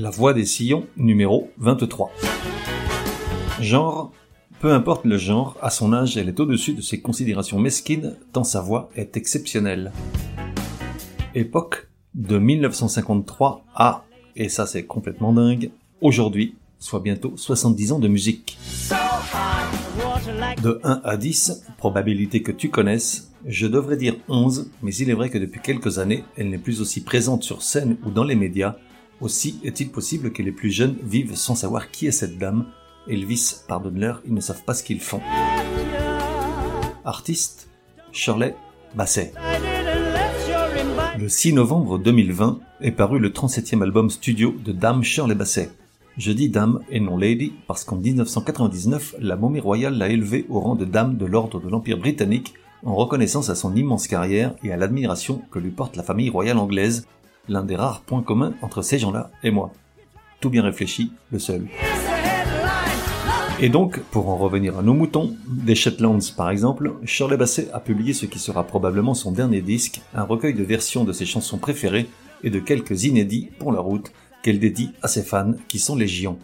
La voix des sillons, numéro 23. Genre, peu importe le genre, à son âge, elle est au-dessus de ses considérations mesquines, tant sa voix est exceptionnelle. Époque, de 1953 à, et ça c'est complètement dingue, aujourd'hui, soit bientôt 70 ans de musique. De 1 à 10, probabilité que tu connaisses, je devrais dire 11, mais il est vrai que depuis quelques années, elle n'est plus aussi présente sur scène ou dans les médias, aussi est-il possible que les plus jeunes vivent sans savoir qui est cette dame. Elvis, pardonne-leur, ils ne savent pas ce qu'ils font. Artiste, Shirley Basset. Le 6 novembre 2020 est paru le 37e album studio de Dame Shirley Basset. Je dis dame et non lady parce qu'en 1999, la momie royale l'a élevée au rang de dame de l'ordre de l'Empire britannique en reconnaissance à son immense carrière et à l'admiration que lui porte la famille royale anglaise l'un des rares points communs entre ces gens-là et moi. Tout bien réfléchi, le seul. Et donc, pour en revenir à nos moutons, des Shetlands par exemple, Shirley Bassey a publié ce qui sera probablement son dernier disque, un recueil de versions de ses chansons préférées et de quelques inédits pour la route qu'elle dédie à ses fans qui sont légion.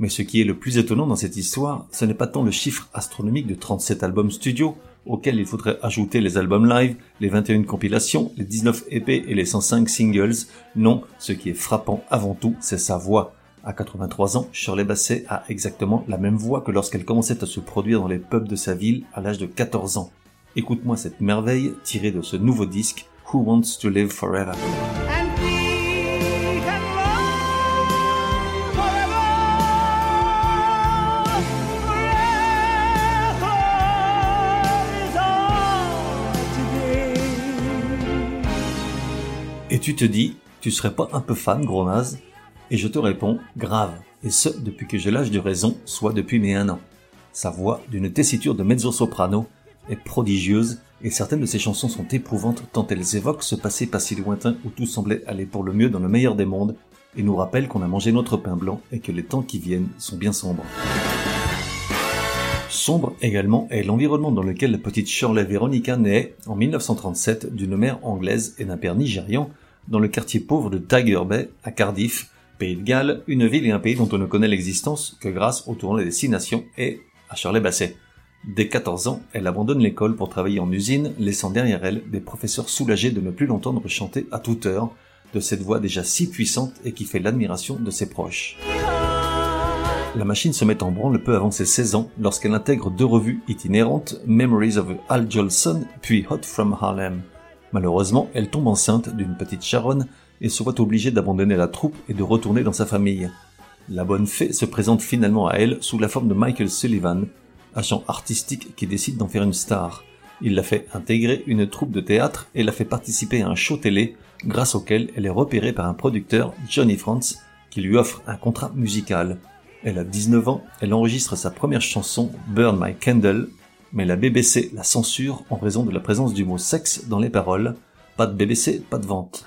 Mais ce qui est le plus étonnant dans cette histoire, ce n'est pas tant le chiffre astronomique de 37 albums studio, auxquels il faudrait ajouter les albums live, les 21 compilations, les 19 EP et les 105 singles. Non, ce qui est frappant avant tout, c'est sa voix. À 83 ans, Shirley Bassey a exactement la même voix que lorsqu'elle commençait à se produire dans les pubs de sa ville à l'âge de 14 ans. Écoute-moi cette merveille tirée de ce nouveau disque, Who Wants to Live Forever. Et tu te dis, tu serais pas un peu fan, gros naze? Et je te réponds, grave. Et ce, depuis que j'ai l'âge de raison, soit depuis mes un an. Sa voix, d'une tessiture de mezzo-soprano, est prodigieuse, et certaines de ses chansons sont éprouvantes tant elles évoquent ce passé pas si lointain où tout semblait aller pour le mieux dans le meilleur des mondes, et nous rappellent qu'on a mangé notre pain blanc et que les temps qui viennent sont bien sombres. Sombre également est l'environnement dans lequel la petite Shirley Veronica naît en 1937 d'une mère anglaise et d'un père nigérian dans le quartier pauvre de Tiger Bay à Cardiff, pays de Galles, une ville et un pays dont on ne connaît l'existence que grâce au tournoi des Six Nations et à Shirley Basset. Dès 14 ans, elle abandonne l'école pour travailler en usine, laissant derrière elle des professeurs soulagés de ne plus l'entendre chanter à toute heure, de cette voix déjà si puissante et qui fait l'admiration de ses proches. La machine se met en branle peu avant ses 16 ans lorsqu'elle intègre deux revues itinérantes, Memories of Al Jolson puis Hot from Harlem. Malheureusement, elle tombe enceinte d'une petite charonne et se voit obligée d'abandonner la troupe et de retourner dans sa famille. La bonne fée se présente finalement à elle sous la forme de Michael Sullivan, agent artistique qui décide d'en faire une star. Il la fait intégrer une troupe de théâtre et la fait participer à un show télé grâce auquel elle est repérée par un producteur, Johnny Frantz, qui lui offre un contrat musical. Elle a 19 ans, elle enregistre sa première chanson Burn My Candle, mais la BBC la censure en raison de la présence du mot sexe dans les paroles. Pas de BBC, pas de vente.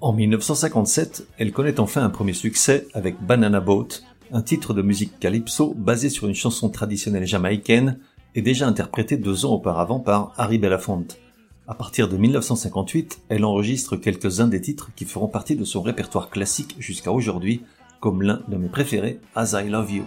En 1957, elle connaît enfin un premier succès avec Banana Boat, un titre de musique calypso basé sur une chanson traditionnelle jamaïcaine et déjà interprétée deux ans auparavant par Harry Belafonte. À partir de 1958, elle enregistre quelques-uns des titres qui feront partie de son répertoire classique jusqu'à aujourd'hui, comme l'un de mes préférés, As I Love You.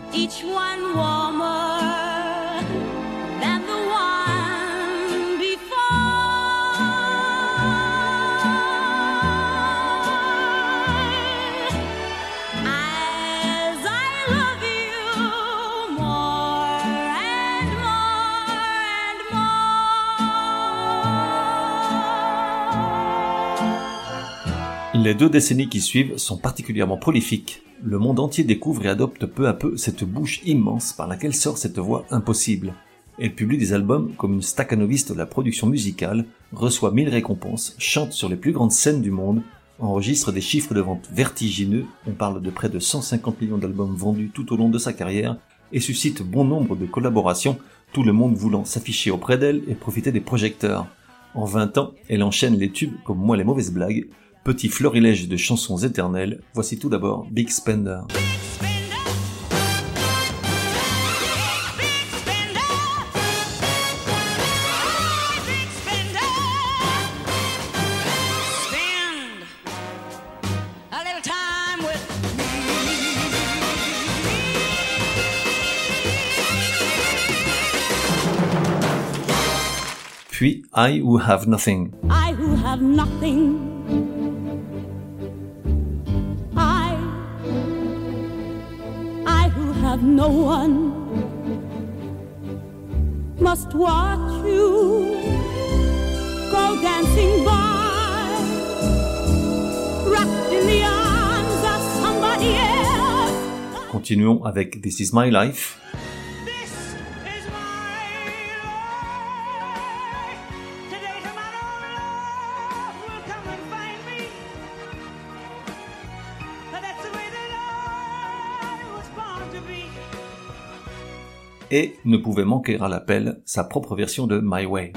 Les deux décennies qui suivent sont particulièrement prolifiques. Le monde entier découvre et adopte peu à peu cette bouche immense par laquelle sort cette voix impossible. Elle publie des albums comme une staccanoviste de la production musicale, reçoit mille récompenses, chante sur les plus grandes scènes du monde, enregistre des chiffres de vente vertigineux, on parle de près de 150 millions d'albums vendus tout au long de sa carrière, et suscite bon nombre de collaborations, tout le monde voulant s'afficher auprès d'elle et profiter des projecteurs. En 20 ans, elle enchaîne les tubes comme Moi les mauvaises blagues, petit florilège de chansons éternelles, voici tout d'abord Big Spender. puis I Who Have Nothing. I who have nothing. One must watch you go dancing by, wrapped in the arms of somebody else. Continuons avec This Is My Life. Et ne pouvait manquer à l'appel sa propre version de My Way.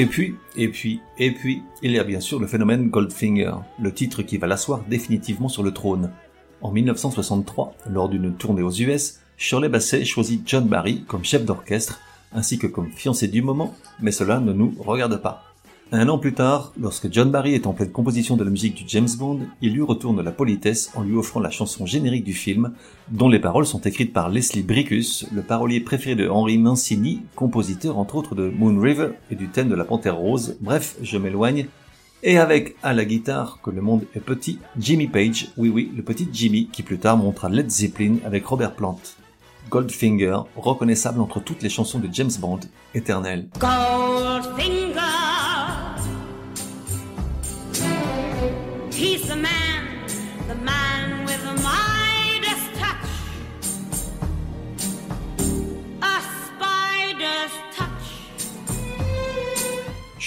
Et puis, et puis, et puis, il y a bien sûr le phénomène Goldfinger, le titre qui va l'asseoir définitivement sur le trône. En 1963, lors d'une tournée aux US, Shirley Bassey choisit John Barry comme chef d'orchestre, ainsi que comme fiancé du moment, mais cela ne nous regarde pas. Un an plus tard, lorsque John Barry est en pleine composition de la musique du James Bond, il lui retourne la politesse en lui offrant la chanson générique du film, dont les paroles sont écrites par Leslie Bricus, le parolier préféré de Henry Mancini, compositeur entre autres de Moon River et du thème de la Panthère Rose. Bref, je m'éloigne. Et avec à la guitare que le monde est petit, Jimmy Page, oui oui, le petit Jimmy qui plus tard montra Led Zeppelin avec Robert Plant. Goldfinger, reconnaissable entre toutes les chansons de James Bond, éternel. Goldfinger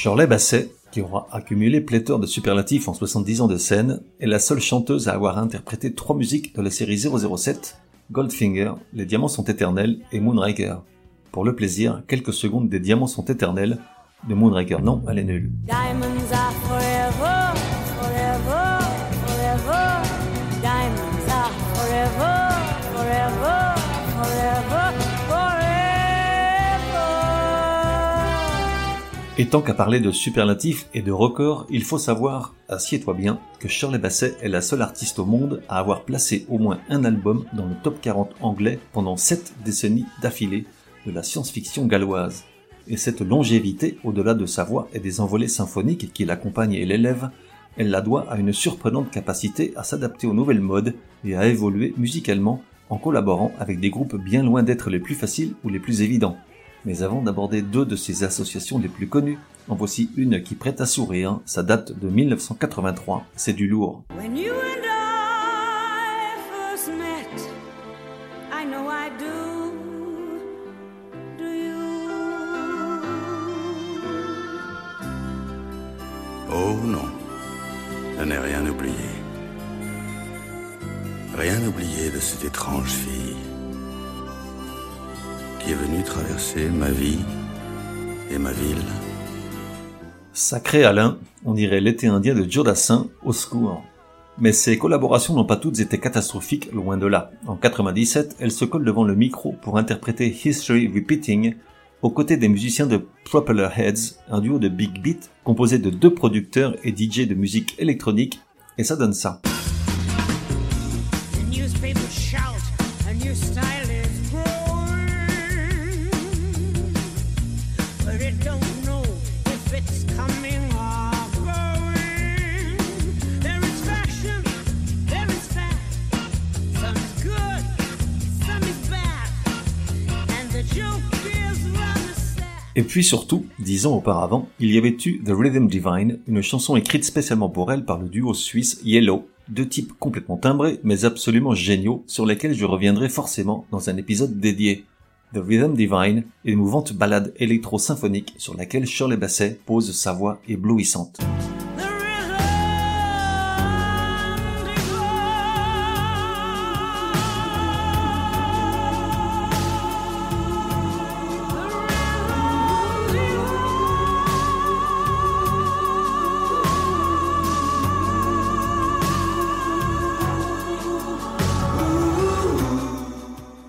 Shirley Basset, qui aura accumulé pléthore de superlatifs en 70 ans de scène, est la seule chanteuse à avoir interprété trois musiques de la série 007, Goldfinger, Les Diamants sont éternels et Moonraker. Pour le plaisir, quelques secondes des Diamants sont éternels, de Moonraker non, elle est nulle. Et tant qu'à parler de superlatifs et de records, il faut savoir, assieds-toi bien, que Shirley Bassey est la seule artiste au monde à avoir placé au moins un album dans le top 40 anglais pendant 7 décennies d'affilée de la science-fiction galloise. Et cette longévité, au-delà de sa voix et des envolées symphoniques qui l'accompagnent et l'élèvent, elle la doit à une surprenante capacité à s'adapter aux nouvelles modes et à évoluer musicalement en collaborant avec des groupes bien loin d'être les plus faciles ou les plus évidents. Mais avant d'aborder deux de ces associations les plus connues, en voici une qui prête à sourire, ça date de 1983, c'est du lourd. Oh non, je n'ai rien oublié. Rien oublié de cette étrange fille qui est venu traverser ma vie et ma ville. Sacré Alain, on dirait l'été indien de Jodassin, au secours. Mais ses collaborations n'ont pas toutes été catastrophiques, loin de là. En 97, elle se colle devant le micro pour interpréter History Repeating, aux côtés des musiciens de Propeller Heads, un duo de big beat composé de deux producteurs et DJ de musique électronique, et ça donne ça. Et puis surtout, dix ans auparavant, il y avait eu The Rhythm Divine, une chanson écrite spécialement pour elle par le duo suisse Yellow, deux types complètement timbrés mais absolument géniaux sur lesquels je reviendrai forcément dans un épisode dédié. The Rhythm Divine, émouvante ballade électro-symphonique sur laquelle Shirley Basset pose sa voix éblouissante.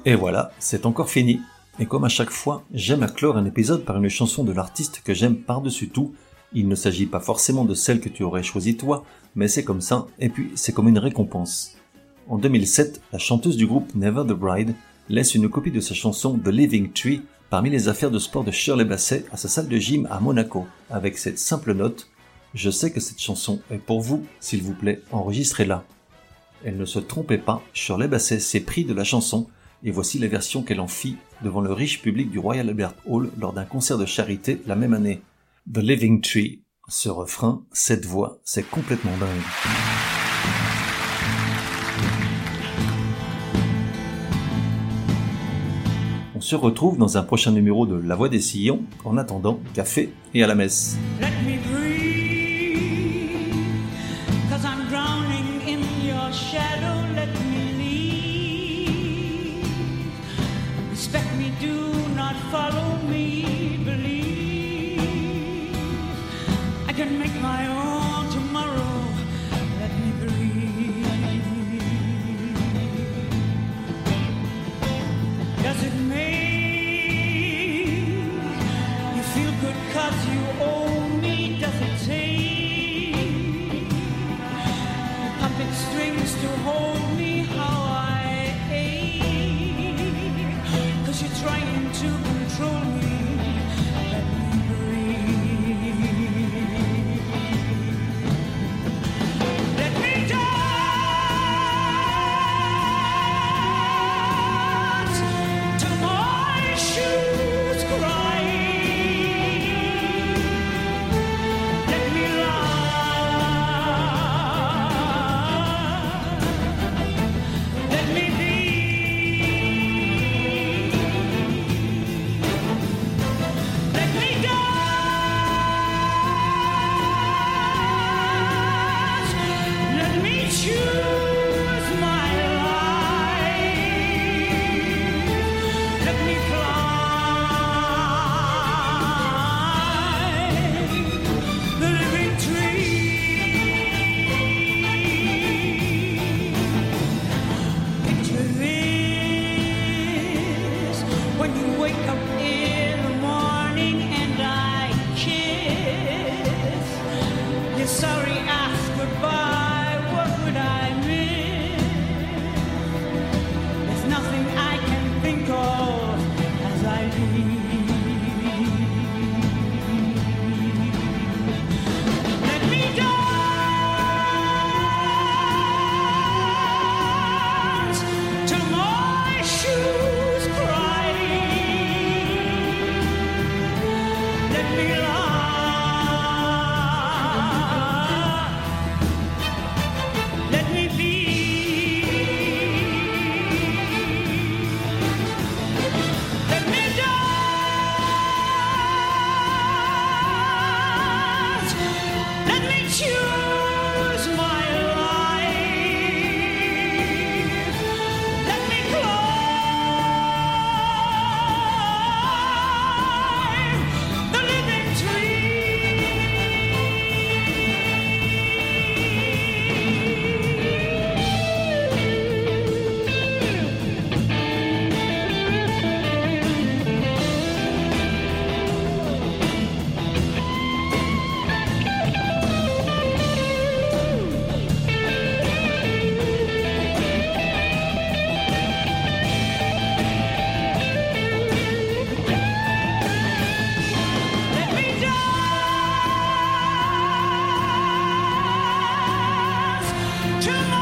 Et voilà, c'est encore fini. Et comme à chaque fois, j'aime à clore un épisode par une chanson de l'artiste que j'aime par-dessus tout. Il ne s'agit pas forcément de celle que tu aurais choisie toi, mais c'est comme ça, et puis c'est comme une récompense. En 2007, la chanteuse du groupe Never the Bride laisse une copie de sa chanson The Living Tree parmi les affaires de sport de Shirley Basset à sa salle de gym à Monaco, avec cette simple note Je sais que cette chanson est pour vous, s'il vous plaît, enregistrez-la. Elle ne se trompait pas, Shirley Basset s'est pris de la chanson et voici la version qu'elle en fit devant le riche public du Royal Albert Hall lors d'un concert de charité la même année. The Living Tree, ce refrain, cette voix, c'est complètement dingue. On se retrouve dans un prochain numéro de La Voix des Sillons. En attendant, café et à la messe. Respect me, do not follow me, believe. Tonight.